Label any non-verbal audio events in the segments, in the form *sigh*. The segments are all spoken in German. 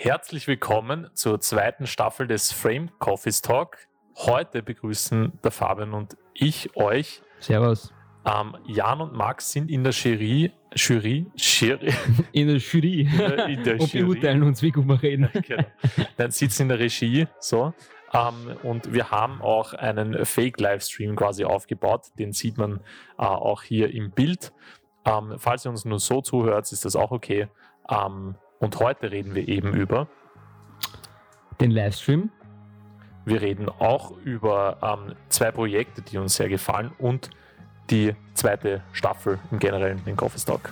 Herzlich willkommen zur zweiten Staffel des Frame Coffees Talk. Heute begrüßen der Fabian und ich euch. Servus. Ähm, Jan und Max sind in der Jury. Jury? Jury? *laughs* In der Jury. In der, in der *laughs* und Jury. beurteilen uns, wie gut wir reden. genau. Dann sitzen in der Regie. So. Ähm, und wir haben auch einen Fake-Livestream quasi aufgebaut. Den sieht man uh, auch hier im Bild. Ähm, falls ihr uns nur so zuhört, ist das auch okay. Ähm, und heute reden wir eben über den Livestream. Wir reden auch über zwei Projekte, die uns sehr gefallen und die zweite Staffel im Generellen, den Coffee Stock.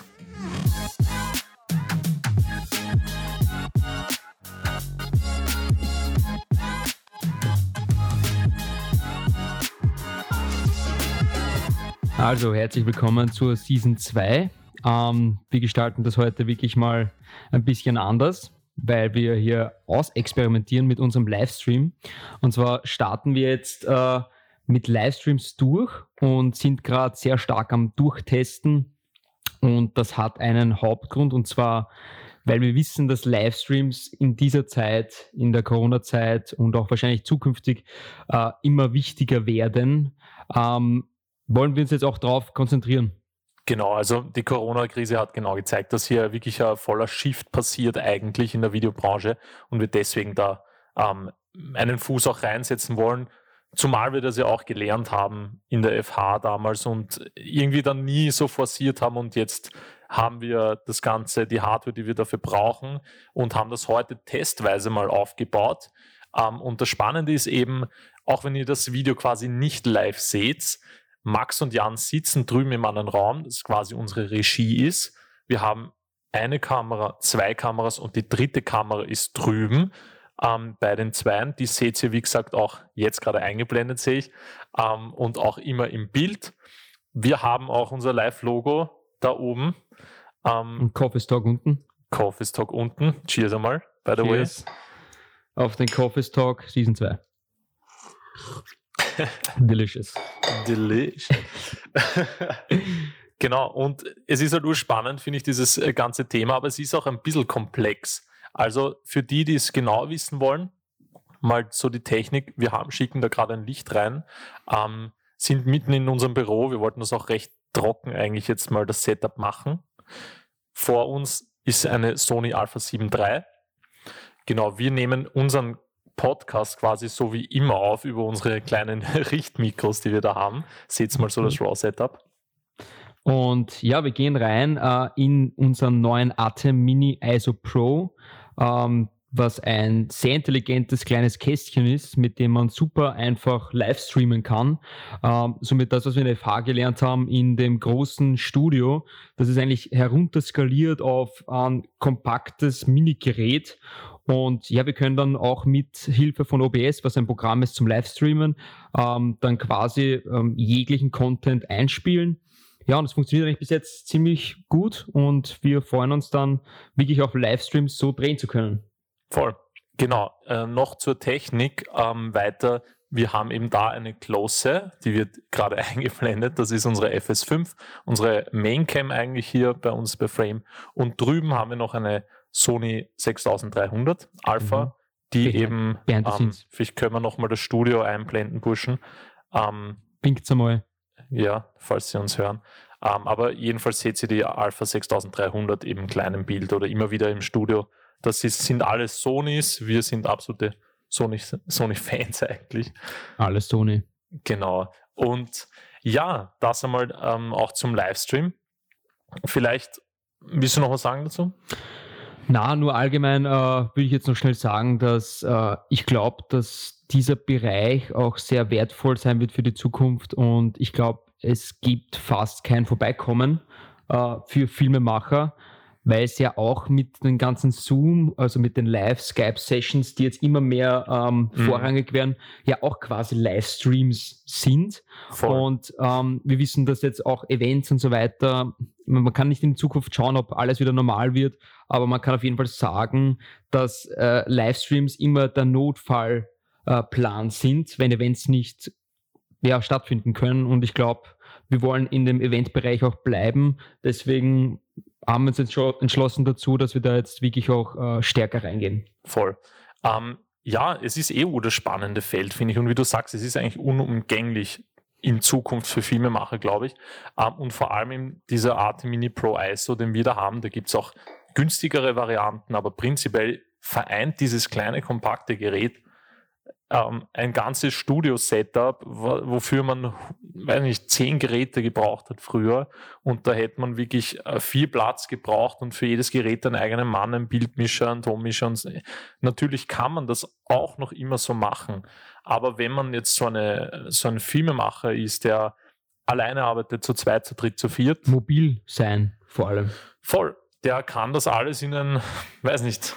Also, herzlich willkommen zur Season 2. Ähm, wir gestalten das heute wirklich mal ein bisschen anders, weil wir hier ausexperimentieren mit unserem Livestream. Und zwar starten wir jetzt äh, mit Livestreams durch und sind gerade sehr stark am Durchtesten. Und das hat einen Hauptgrund und zwar, weil wir wissen, dass Livestreams in dieser Zeit, in der Corona-Zeit und auch wahrscheinlich zukünftig äh, immer wichtiger werden. Ähm, wollen wir uns jetzt auch darauf konzentrieren? Genau, also die Corona-Krise hat genau gezeigt, dass hier wirklich ein voller Shift passiert eigentlich in der Videobranche und wir deswegen da ähm, einen Fuß auch reinsetzen wollen, zumal wir das ja auch gelernt haben in der FH damals und irgendwie dann nie so forciert haben und jetzt haben wir das Ganze, die Hardware, die wir dafür brauchen und haben das heute testweise mal aufgebaut. Ähm, und das Spannende ist eben, auch wenn ihr das Video quasi nicht live seht, Max und Jan sitzen drüben im anderen Raum, das quasi unsere Regie ist. Wir haben eine Kamera, zwei Kameras und die dritte Kamera ist drüben ähm, bei den Zweien. Die seht ihr, wie gesagt, auch jetzt gerade eingeblendet, sehe ich, ähm, und auch immer im Bild. Wir haben auch unser Live-Logo da oben. Ähm, und Coffee Talk unten. Coffee Talk unten. Cheers einmal, by the Cheers. way. Auf den Coffee Talk Season 2. Delicious. Delicious. genau, und es ist halt urspannend, finde ich, dieses äh, ganze Thema, aber es ist auch ein bisschen komplex. Also für die, die es genau wissen wollen, mal so die Technik, wir haben, schicken da gerade ein Licht rein, ähm, sind mitten in unserem Büro, wir wollten das auch recht trocken eigentlich jetzt mal das Setup machen. Vor uns ist eine Sony Alpha 7 III. Genau, wir nehmen unseren Podcast quasi so wie immer auf über unsere kleinen *laughs* Richtmikros, die wir da haben. Seht mal so das. RAW-Setup. Und ja, wir gehen rein äh, in unseren neuen Atem Mini ISO Pro, ähm, was ein sehr intelligentes kleines Kästchen ist, mit dem man super einfach live streamen kann. Ähm, somit das, was wir in der FH gelernt haben, in dem großen Studio, das ist eigentlich herunterskaliert auf ein kompaktes Mini-Gerät und ja, wir können dann auch mit Hilfe von OBS, was ein Programm ist zum Livestreamen, ähm, dann quasi ähm, jeglichen Content einspielen. Ja, und es funktioniert eigentlich bis jetzt ziemlich gut und wir freuen uns dann wirklich auf Livestreams so drehen zu können. Voll. Genau. Äh, noch zur Technik ähm, weiter. Wir haben eben da eine Close, die wird gerade *laughs* eingeblendet. Das ist unsere FS5, unsere Maincam eigentlich hier bei uns bei Frame. Und drüben haben wir noch eine Sony 6300 Alpha, mhm. die Bitte. eben, ähm, vielleicht können wir nochmal das Studio einblenden, Burschen. Ähm, Winkt's einmal. Ja, falls Sie uns hören. Ähm, aber jedenfalls seht ihr die Alpha 6300 im kleinen Bild oder immer wieder im Studio. Das ist, sind alles Sonys. Wir sind absolute Sony-Fans Sony *laughs* eigentlich. Alles Sony. Genau. Und ja, das einmal ähm, auch zum Livestream. Vielleicht willst du noch was sagen dazu? Na, nur allgemein äh, würde ich jetzt noch schnell sagen, dass äh, ich glaube, dass dieser Bereich auch sehr wertvoll sein wird für die Zukunft. Und ich glaube, es gibt fast kein Vorbeikommen äh, für Filmemacher, weil es ja auch mit den ganzen Zoom, also mit den Live-Skype-Sessions, die jetzt immer mehr ähm, mhm. vorrangig werden, ja auch quasi Livestreams sind. Voll. Und ähm, wir wissen, dass jetzt auch Events und so weiter, man kann nicht in Zukunft schauen, ob alles wieder normal wird, aber man kann auf jeden Fall sagen, dass äh, Livestreams immer der Notfallplan äh, sind, wenn Events nicht ja, stattfinden können. Und ich glaube, wir wollen in dem Eventbereich auch bleiben. Deswegen haben wir uns jetzt schon entschlossen dazu, dass wir da jetzt wirklich auch äh, stärker reingehen. Voll. Ähm, ja, es ist eh das spannende Feld, finde ich. Und wie du sagst, es ist eigentlich unumgänglich in Zukunft für Filmemacher, glaube ich. Ähm, und vor allem in dieser Art Mini Pro ISO, den wir da haben, da gibt es auch günstigere Varianten, aber prinzipiell vereint dieses kleine, kompakte Gerät ähm, ein ganzes Studio-Setup, wofür man, weiß nicht, zehn Geräte gebraucht hat früher. Und da hätte man wirklich äh, viel Platz gebraucht und für jedes Gerät einen eigenen Mann, einen Bildmischer, einen Tonmischer. Und natürlich kann man das auch noch immer so machen. Aber wenn man jetzt so, eine, so ein Filmemacher ist, der alleine arbeitet, zu zweit, zu dritt, zu viert. Mobil sein, vor allem. Voll. Der kann das alles in einen, *laughs* weiß nicht,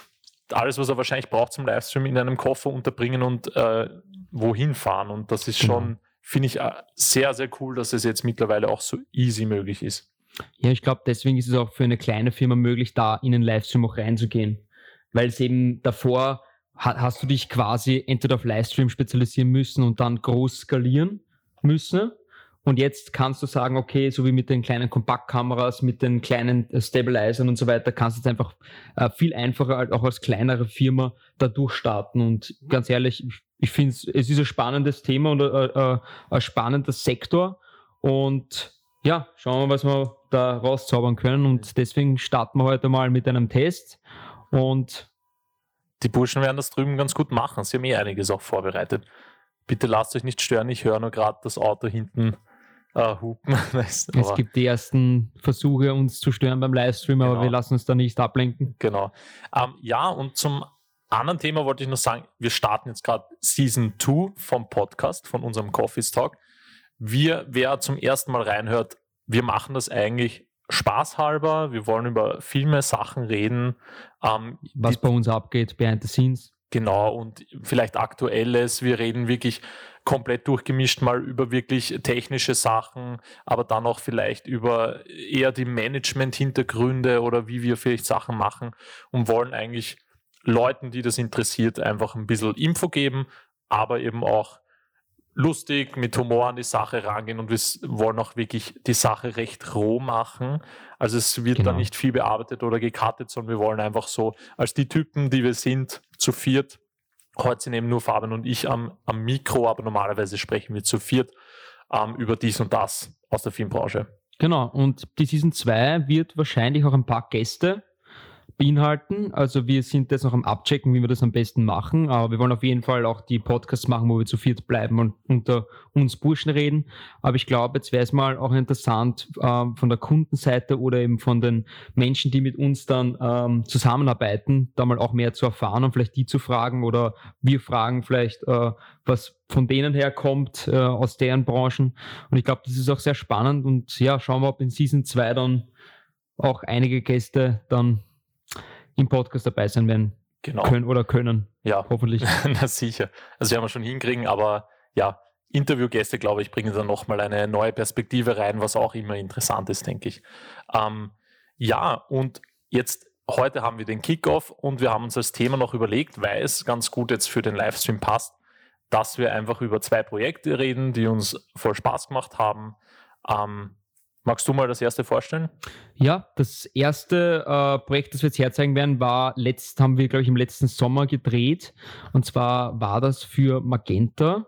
alles, was er wahrscheinlich braucht zum Livestream, in einem Koffer unterbringen und äh, wohin fahren. Und das ist schon, genau. finde ich, äh, sehr, sehr cool, dass es jetzt mittlerweile auch so easy möglich ist. Ja, ich glaube, deswegen ist es auch für eine kleine Firma möglich, da in den Livestream auch reinzugehen. Weil es eben davor hast du dich quasi entweder auf Livestream spezialisieren müssen und dann groß skalieren müssen und jetzt kannst du sagen, okay, so wie mit den kleinen Kompaktkameras, mit den kleinen äh, Stabilizern und so weiter, kannst du jetzt einfach äh, viel einfacher halt auch als kleinere Firma da durchstarten. Und ganz ehrlich, ich, ich finde es ist ein spannendes Thema und äh, äh, ein spannender Sektor. Und ja, schauen wir, mal, was wir da rauszaubern können. Und deswegen starten wir heute mal mit einem Test. Und die Burschen werden das drüben ganz gut machen. Sie haben eh einiges auch vorbereitet. Bitte lasst euch nicht stören. Ich höre nur gerade das Auto hinten äh, hupen. *laughs* Weißt, es gibt die ersten Versuche, uns zu stören beim Livestream, genau. aber wir lassen uns da nicht ablenken. Genau. Ähm, ja, und zum anderen Thema wollte ich noch sagen, wir starten jetzt gerade Season 2 vom Podcast, von unserem Coffee Talk. Wir, wer zum ersten Mal reinhört, wir machen das eigentlich spaßhalber. Wir wollen über Filme, Sachen reden. Ähm, Was bei uns abgeht, behind the scenes. Genau, und vielleicht aktuelles. Wir reden wirklich komplett durchgemischt mal über wirklich technische Sachen, aber dann auch vielleicht über eher die Management-Hintergründe oder wie wir vielleicht Sachen machen und wollen eigentlich Leuten, die das interessiert, einfach ein bisschen Info geben, aber eben auch lustig mit Humor an die Sache rangehen und wir wollen auch wirklich die Sache recht roh machen. Also es wird genau. da nicht viel bearbeitet oder gekartet, sondern wir wollen einfach so als die Typen, die wir sind, zu viert. Heute sind eben nur Fabian und ich am, am Mikro, aber normalerweise sprechen wir zu viert ähm, über dies und das aus der Filmbranche. Genau, und die Season 2 wird wahrscheinlich auch ein paar Gäste beinhalten. Also wir sind jetzt noch am Abchecken, wie wir das am besten machen. Aber wir wollen auf jeden Fall auch die Podcasts machen, wo wir zu viert bleiben und unter uns Burschen reden. Aber ich glaube, jetzt wäre es mal auch interessant ähm, von der Kundenseite oder eben von den Menschen, die mit uns dann ähm, zusammenarbeiten, da mal auch mehr zu erfahren und vielleicht die zu fragen oder wir fragen vielleicht, äh, was von denen herkommt, äh, aus deren Branchen. Und ich glaube, das ist auch sehr spannend und ja, schauen wir, ob in Season 2 dann auch einige Gäste dann im Podcast dabei sein werden. Genau. Können oder können. Ja. Hoffentlich. *laughs* Na sicher. Also werden wir schon hinkriegen, aber ja, Interviewgäste, glaube ich, bringen dann nochmal eine neue Perspektive rein, was auch immer interessant ist, denke ich. Ähm, ja, und jetzt heute haben wir den Kickoff und wir haben uns als Thema noch überlegt, weil es ganz gut jetzt für den Livestream passt, dass wir einfach über zwei Projekte reden, die uns voll Spaß gemacht haben. Ähm, Magst du mal das erste vorstellen? Ja, das erste äh, Projekt, das wir jetzt herzeigen werden, war letzt, haben wir, glaube ich, im letzten Sommer gedreht. Und zwar war das für Magenta.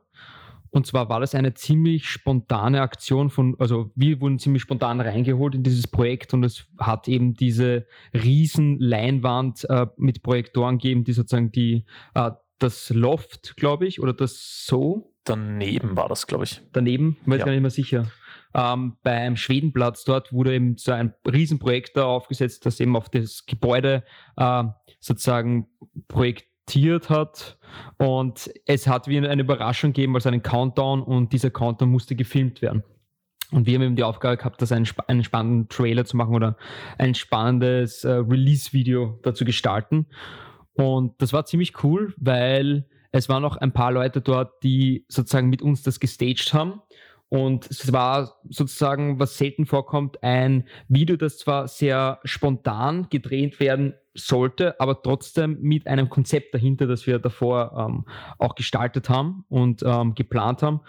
Und zwar war das eine ziemlich spontane Aktion von, also wir wurden ziemlich spontan reingeholt in dieses Projekt und es hat eben diese riesen Leinwand äh, mit Projektoren gegeben, die sozusagen die, äh, das Loft, glaube ich, oder das So. Daneben war das, glaube ich. Daneben, ich weiß ja. gar nicht mehr sicher ähm, beim Schwedenplatz dort wurde eben so ein Riesenprojekt da aufgesetzt, das eben auf das Gebäude äh, sozusagen projektiert hat. Und es hat wie eine Überraschung gegeben, also einen Countdown und dieser Countdown musste gefilmt werden. Und wir haben eben die Aufgabe gehabt, das einen, einen spannenden Trailer zu machen oder ein spannendes äh, Release-Video dazu gestalten. Und das war ziemlich cool, weil es waren noch ein paar Leute dort, die sozusagen mit uns das gestaged haben. Und es war sozusagen, was selten vorkommt, ein Video, das zwar sehr spontan gedreht werden sollte, aber trotzdem mit einem Konzept dahinter, das wir davor ähm, auch gestaltet haben und ähm, geplant haben.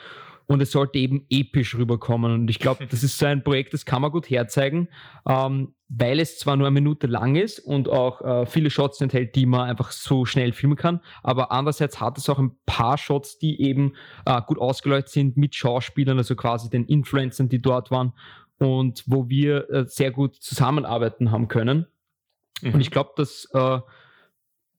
Und es sollte eben episch rüberkommen. Und ich glaube, *laughs* das ist so ein Projekt, das kann man gut herzeigen. Ähm, weil es zwar nur eine Minute lang ist und auch äh, viele Shots enthält, die man einfach so schnell filmen kann, aber andererseits hat es auch ein paar Shots, die eben äh, gut ausgeleuchtet sind mit Schauspielern, also quasi den Influencern, die dort waren und wo wir äh, sehr gut zusammenarbeiten haben können. Mhm. Und ich glaube, das äh,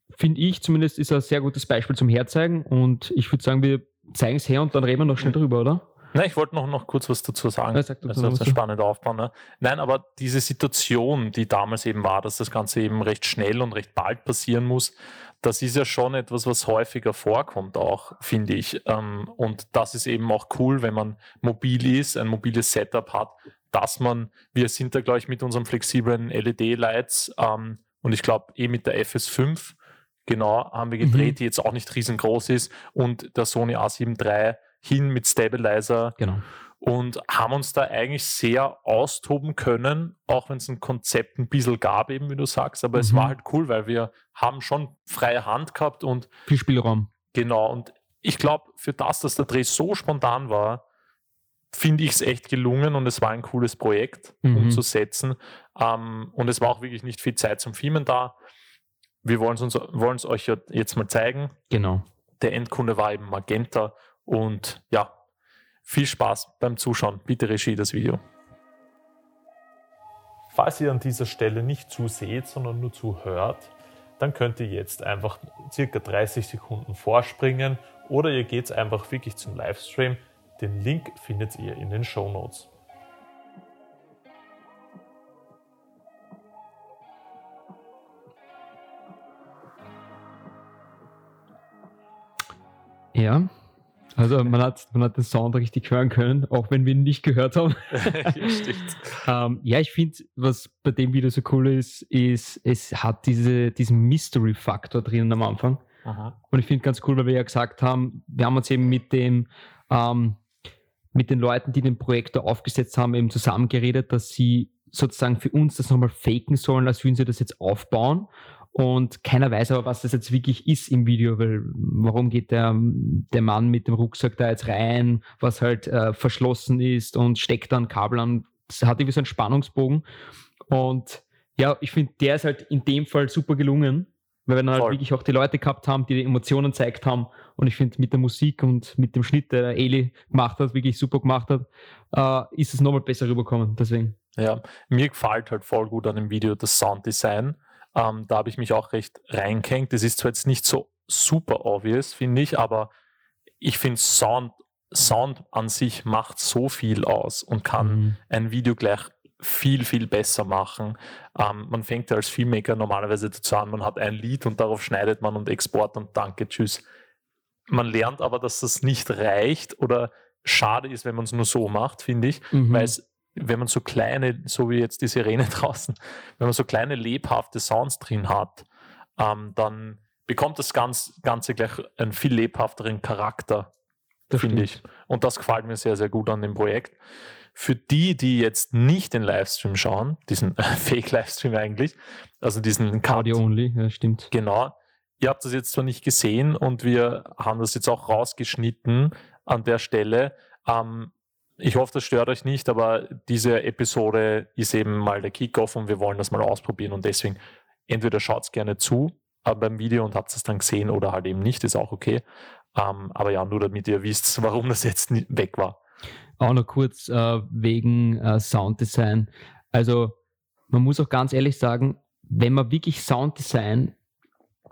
finde ich zumindest ist ein sehr gutes Beispiel zum Herzeigen und ich würde sagen, wir zeigen es her und dann reden wir noch schnell drüber, oder? Nein, ich wollte noch, noch kurz was dazu sagen. Ja, das ist ein spannender Aufbau. Ne? Nein, aber diese Situation, die damals eben war, dass das Ganze eben recht schnell und recht bald passieren muss, das ist ja schon etwas, was häufiger vorkommt auch, finde ich. Ähm, und das ist eben auch cool, wenn man mobil ist, ein mobiles Setup hat, dass man, wir sind da, glaube ich, mit unserem flexiblen LED-Lights ähm, und ich glaube eh mit der FS5, genau, haben wir gedreht, mhm. die jetzt auch nicht riesengroß ist und der Sony A7 III hin mit Stabilizer. Genau. Und haben uns da eigentlich sehr austoben können, auch wenn es ein Konzept ein bisschen gab, eben wie du sagst. Aber mhm. es war halt cool, weil wir haben schon freie Hand gehabt und viel Spielraum. Genau. Und ich glaube, für das, dass der Dreh so spontan war, finde ich es echt gelungen und es war ein cooles Projekt mhm. umzusetzen. Ähm, und es war auch wirklich nicht viel Zeit zum Filmen da. Wir wollen es euch jetzt mal zeigen. Genau. Der Endkunde war eben Magenta und ja, viel Spaß beim Zuschauen. Bitte Regie das Video. Falls ihr an dieser Stelle nicht zuseht, sondern nur zuhört, dann könnt ihr jetzt einfach circa 30 Sekunden vorspringen oder ihr geht einfach wirklich zum Livestream. Den Link findet ihr in den Show Notes. Ja, also man hat, man hat den Sound richtig hören können, auch wenn wir ihn nicht gehört haben. *laughs* ja, ähm, ja, ich finde, was bei dem Video so cool ist, ist, es hat diese, diesen Mystery-Faktor drinnen am Anfang. Aha. Und ich finde ganz cool, weil wir ja gesagt haben, wir haben uns eben mit dem, ähm, mit den Leuten, die den Projektor aufgesetzt haben, eben zusammengeredet, dass sie sozusagen für uns das nochmal faken sollen, als würden sie das jetzt aufbauen. Und keiner weiß aber, was das jetzt wirklich ist im Video, weil warum geht der, der Mann mit dem Rucksack da jetzt rein, was halt äh, verschlossen ist und steckt dann Kabel an. Das hat irgendwie so einen Spannungsbogen. Und ja, ich finde, der ist halt in dem Fall super gelungen, weil wir dann halt wirklich auch die Leute gehabt haben, die die Emotionen gezeigt haben. Und ich finde, mit der Musik und mit dem Schnitt, der Eli gemacht hat, wirklich super gemacht hat, äh, ist es nochmal besser rübergekommen. Deswegen. Ja, mir gefällt halt voll gut an dem Video das Sounddesign ähm, da habe ich mich auch recht reingehängt. Das ist zwar jetzt nicht so super obvious, finde ich, aber ich finde Sound, Sound an sich macht so viel aus und kann mhm. ein Video gleich viel, viel besser machen. Ähm, man fängt ja als Filmmaker normalerweise dazu an, man hat ein Lied und darauf schneidet man und Export und danke, tschüss. Man lernt aber, dass das nicht reicht oder schade ist, wenn man es nur so macht, finde ich, mhm. weil es wenn man so kleine, so wie jetzt die Sirene *laughs* draußen, wenn man so kleine lebhafte Sounds drin hat, ähm, dann bekommt das Ganze gleich einen viel lebhafteren Charakter, finde ich. Und das gefällt mir sehr, sehr gut an dem Projekt. Für die, die jetzt nicht den Livestream schauen, diesen *laughs* Fake-Livestream eigentlich, also diesen Cut, Audio only, ja, stimmt. Genau. Ihr habt das jetzt zwar nicht gesehen und wir haben das jetzt auch rausgeschnitten an der Stelle. Ähm, ich hoffe, das stört euch nicht, aber diese Episode ist eben mal der Kickoff und wir wollen das mal ausprobieren und deswegen entweder schaut es gerne zu äh, beim Video und habt es dann gesehen oder halt eben nicht, ist auch okay. Ähm, aber ja, nur damit ihr wisst, *laughs* warum das jetzt weg war. Auch noch kurz äh, wegen äh, Sounddesign. Also man muss auch ganz ehrlich sagen, wenn man wirklich Sounddesign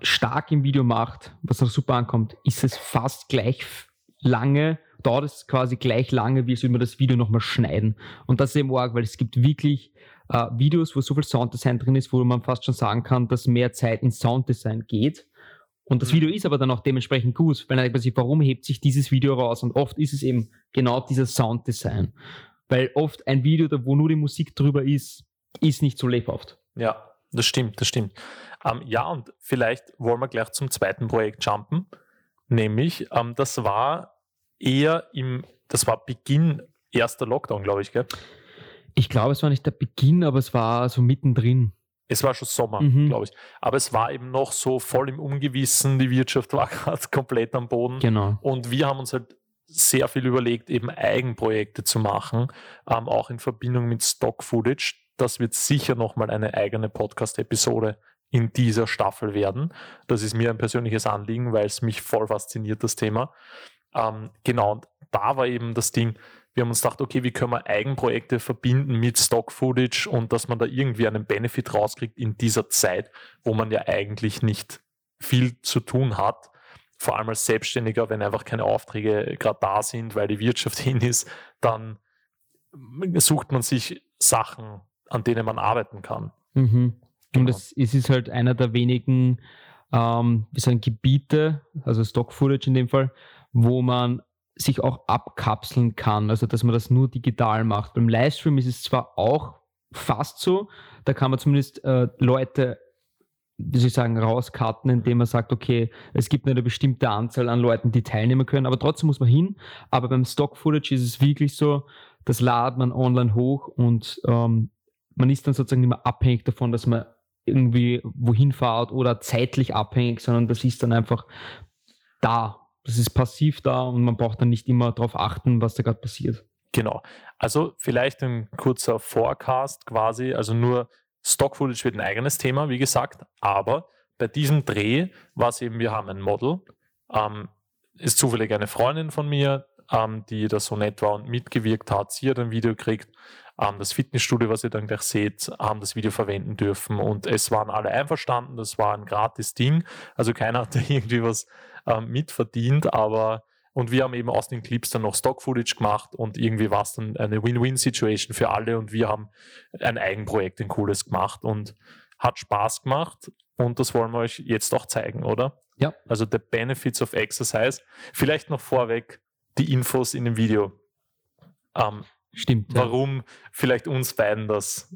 stark im Video macht, was auch super ankommt, ist es fast gleich lange dauert es quasi gleich lange, wie es über das Video nochmal schneiden. Und das ist eben arg, weil es gibt wirklich äh, Videos, wo so viel Sounddesign drin ist, wo man fast schon sagen kann, dass mehr Zeit in Sounddesign geht. Und das mhm. Video ist aber dann auch dementsprechend gut, weil dann denkt man sich, warum hebt sich dieses Video raus? Und oft ist es eben genau dieses Sounddesign. Weil oft ein Video, wo nur die Musik drüber ist, ist nicht so lebhaft. Ja, das stimmt, das stimmt. Ähm, ja, und vielleicht wollen wir gleich zum zweiten Projekt jumpen. Nämlich, ähm, das war eher im, das war Beginn erster Lockdown, glaube ich, gell? Ich glaube, es war nicht der Beginn, aber es war so mittendrin. Es war schon Sommer, mhm. glaube ich. Aber es war eben noch so voll im Ungewissen. Die Wirtschaft *laughs* war gerade komplett am Boden. Genau. Und wir haben uns halt sehr viel überlegt, eben Eigenprojekte zu machen, ähm, auch in Verbindung mit Stock-Footage, das wird sicher nochmal eine eigene Podcast-Episode in dieser Staffel werden. Das ist mir ein persönliches Anliegen, weil es mich voll fasziniert, das Thema. Ähm, genau, und da war eben das Ding, wir haben uns gedacht, okay, wie können wir Eigenprojekte verbinden mit Stock-Footage und dass man da irgendwie einen Benefit rauskriegt in dieser Zeit, wo man ja eigentlich nicht viel zu tun hat. Vor allem als Selbstständiger, wenn einfach keine Aufträge gerade da sind, weil die Wirtschaft *laughs* hin ist, dann sucht man sich Sachen, an denen man arbeiten kann. Mhm. Genau. Und es, es ist halt einer der wenigen ähm, wie sagen, Gebiete, also Stock-Footage in dem Fall, wo man sich auch abkapseln kann, also dass man das nur digital macht. Beim Livestream ist es zwar auch fast so, da kann man zumindest äh, Leute, wie soll ich sagen, rauskarten, indem man sagt, okay, es gibt eine bestimmte Anzahl an Leuten, die teilnehmen können, aber trotzdem muss man hin. Aber beim Stock-Footage ist es wirklich so, das ladet man online hoch und ähm, man ist dann sozusagen nicht mehr abhängig davon, dass man irgendwie wohin fahrt oder zeitlich abhängig, sondern das ist dann einfach da. Das ist passiv da und man braucht dann nicht immer darauf achten, was da gerade passiert. Genau. Also vielleicht ein kurzer Forecast quasi, also nur Stock Footage wird ein eigenes Thema, wie gesagt, aber bei diesem Dreh war es eben, wir haben ein Model, ähm, ist zufällig eine Freundin von mir, ähm, die da so nett war und mitgewirkt hat. Sie hat ein Video gekriegt. Ähm, das Fitnessstudio, was ihr dann gleich seht, haben das Video verwenden dürfen. Und es waren alle einverstanden, das war ein gratis Ding, also keiner *laughs* hat da irgendwie was ähm, mitverdient, aber und wir haben eben aus den Clips dann noch Stock-Footage gemacht und irgendwie war es dann eine Win-Win-Situation für alle und wir haben ein Eigenprojekt, ein cooles gemacht und hat Spaß gemacht und das wollen wir euch jetzt auch zeigen, oder? Ja. Also the benefits of exercise. Vielleicht noch vorweg die Infos in dem Video. Ähm, Stimmt. Warum ja. vielleicht uns beiden das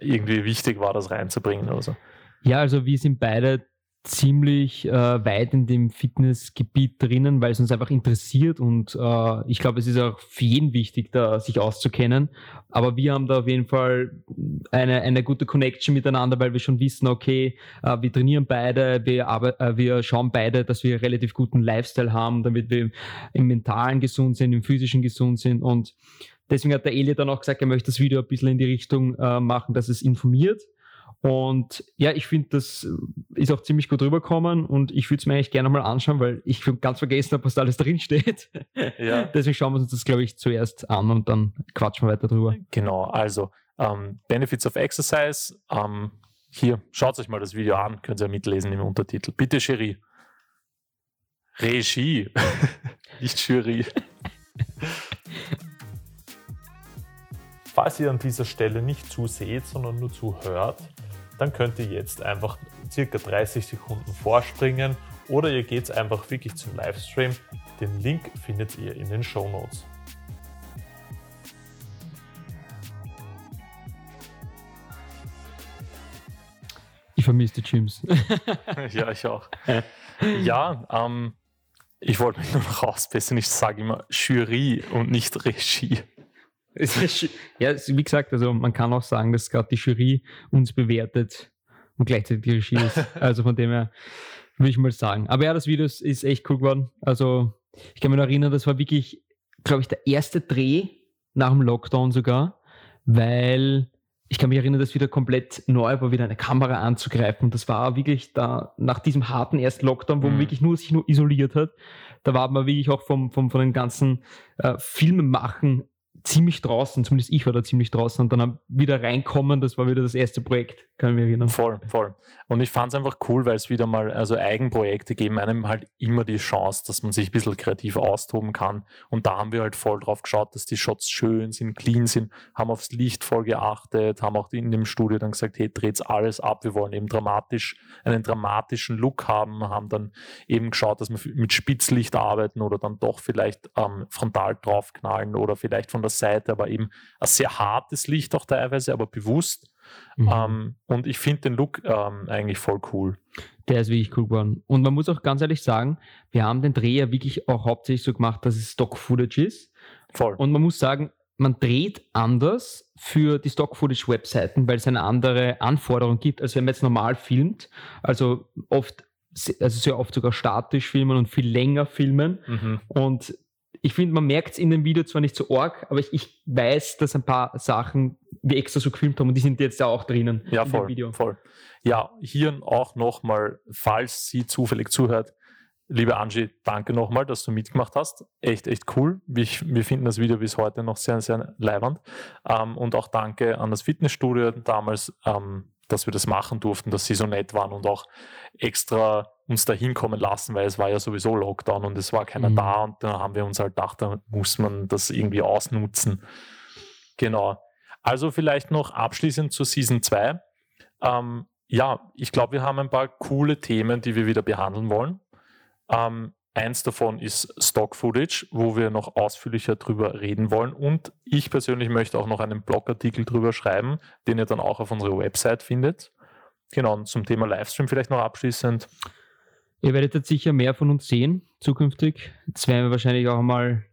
irgendwie wichtig war, das reinzubringen oder so. Ja, also wir sind beide ziemlich äh, weit in dem Fitnessgebiet drinnen, weil es uns einfach interessiert und äh, ich glaube, es ist auch für jeden wichtig, da sich auszukennen. Aber wir haben da auf jeden Fall eine, eine gute Connection miteinander, weil wir schon wissen, okay, äh, wir trainieren beide, wir, äh, wir schauen beide, dass wir relativ guten Lifestyle haben, damit wir im mentalen gesund sind, im physischen gesund sind und Deswegen hat der Eli dann auch gesagt, er möchte das Video ein bisschen in die Richtung äh, machen, dass es informiert. Und ja, ich finde, das ist auch ziemlich gut rübergekommen und ich würde es mir eigentlich gerne mal anschauen, weil ich ganz vergessen habe, was da alles drin steht. *laughs* Ja. Deswegen schauen wir uns das, glaube ich, zuerst an und dann quatschen wir weiter drüber. Genau, also ähm, Benefits of Exercise. Ähm, hier, schaut euch mal das Video an, könnt ihr mitlesen im Untertitel. Bitte, Jury. Regie, *laughs* nicht Jury. Falls ihr an dieser Stelle nicht zuseht, sondern nur zuhört, dann könnt ihr jetzt einfach circa 30 Sekunden vorspringen oder ihr geht einfach wirklich zum Livestream. Den Link findet ihr in den Show Notes. Ich vermisse die Gyms. *laughs* ja, ich auch. Ja, ähm, ich wollte mich nur noch ausbessern. Ich sage immer Jury und nicht Regie *laughs* ja, wie gesagt, also man kann auch sagen, dass gerade die Jury uns bewertet und gleichzeitig die Regie ist. *laughs* Also von dem her würde ich mal sagen. Aber ja, das Video ist echt cool geworden. Also ich kann mich noch erinnern, das war wirklich, glaube ich, der erste Dreh nach dem Lockdown sogar, weil ich kann mich erinnern, dass wieder komplett neu war, wieder eine Kamera anzugreifen. Und das war wirklich da nach diesem harten ersten Lockdown, wo mhm. man wirklich nur sich nur isoliert hat. Da war man wirklich auch vom, vom, von den ganzen äh, Filmemachen ziemlich draußen, zumindest ich war da ziemlich draußen und dann wieder reinkommen, das war wieder das erste Projekt, kann ich mich erinnern. Voll, voll. Und ich fand es einfach cool, weil es wieder mal, also Eigenprojekte geben einem halt immer die Chance, dass man sich ein bisschen kreativ austoben kann. Und da haben wir halt voll drauf geschaut, dass die Shots schön sind, clean sind, haben aufs Licht voll geachtet, haben auch in dem Studio dann gesagt, hey, dreht's alles ab, wir wollen eben dramatisch, einen dramatischen Look haben, haben dann eben geschaut, dass wir mit Spitzlicht arbeiten oder dann doch vielleicht ähm, frontal draufknallen oder vielleicht von der Seite, aber eben ein sehr hartes Licht auch teilweise, aber bewusst. Mhm. Ähm, und ich finde den Look ähm, eigentlich voll cool. Der ist wirklich cool geworden. Und man muss auch ganz ehrlich sagen, wir haben den Dreh ja wirklich auch hauptsächlich so gemacht, dass es Stock-Footage ist. Voll. Und man muss sagen, man dreht anders für die Stock-Footage-Webseiten, weil es eine andere Anforderung gibt, als wenn man jetzt normal filmt. Also oft, also sehr oft sogar statisch filmen und viel länger filmen. Mhm. Und ich finde, man merkt es in dem Video zwar nicht so arg, aber ich, ich, weiß, dass ein paar Sachen wir extra so gefilmt haben und die sind jetzt ja auch drinnen ja, voll, Video. voll. Ja, hier auch nochmal, falls sie zufällig zuhört, liebe Angie, danke nochmal, dass du mitgemacht hast. Echt, echt cool. Wir, wir finden das Video bis heute noch sehr, sehr leibernd. Ähm, und auch danke an das Fitnessstudio damals, ähm, dass wir das machen durften, dass sie so nett waren und auch extra uns da hinkommen lassen, weil es war ja sowieso Lockdown und es war keiner mhm. da und da haben wir uns halt gedacht, da muss man das irgendwie ausnutzen. Genau. Also vielleicht noch abschließend zu Season 2. Ähm, ja, ich glaube, wir haben ein paar coole Themen, die wir wieder behandeln wollen. Ähm, eins davon ist Stock Footage, wo wir noch ausführlicher drüber reden wollen. Und ich persönlich möchte auch noch einen Blogartikel drüber schreiben, den ihr dann auch auf unserer Website findet. Genau, und zum Thema Livestream vielleicht noch abschließend. Ihr werdet jetzt sicher mehr von uns sehen zukünftig. Jetzt werden wir wahrscheinlich auch mal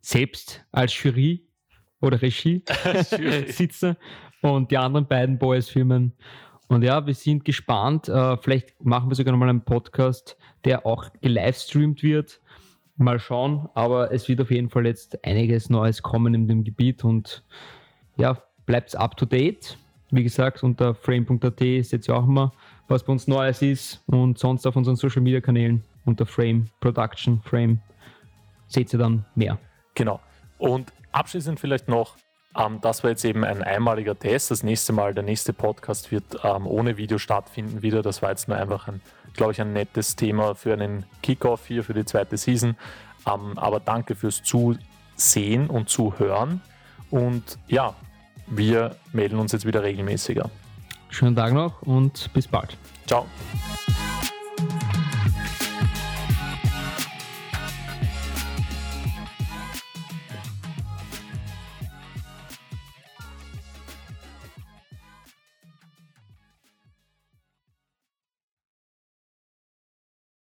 selbst als Jury oder Regie *laughs* *laughs* sitzen und die anderen beiden Boys filmen. Und ja, wir sind gespannt. Uh, vielleicht machen wir sogar nochmal einen Podcast, der auch gelivestreamt wird. Mal schauen. Aber es wird auf jeden Fall jetzt einiges Neues kommen in dem Gebiet und ja, bleibt up to date. Wie gesagt, unter frame.at seht ihr auch immer, was bei uns Neues ist und sonst auf unseren Social Media Kanälen unter Frame Production Frame seht ihr dann mehr. Genau. Und abschließend vielleicht noch, ähm, das war jetzt eben ein einmaliger Test. Das nächste Mal, der nächste Podcast wird ähm, ohne Video stattfinden wieder. Das war jetzt nur einfach ein, glaube ich, ein nettes Thema für einen Kickoff hier für die zweite Season. Ähm, aber danke fürs Zusehen und Zuhören. Und ja, wir melden uns jetzt wieder regelmäßiger. Schönen Tag noch und bis bald. Ciao.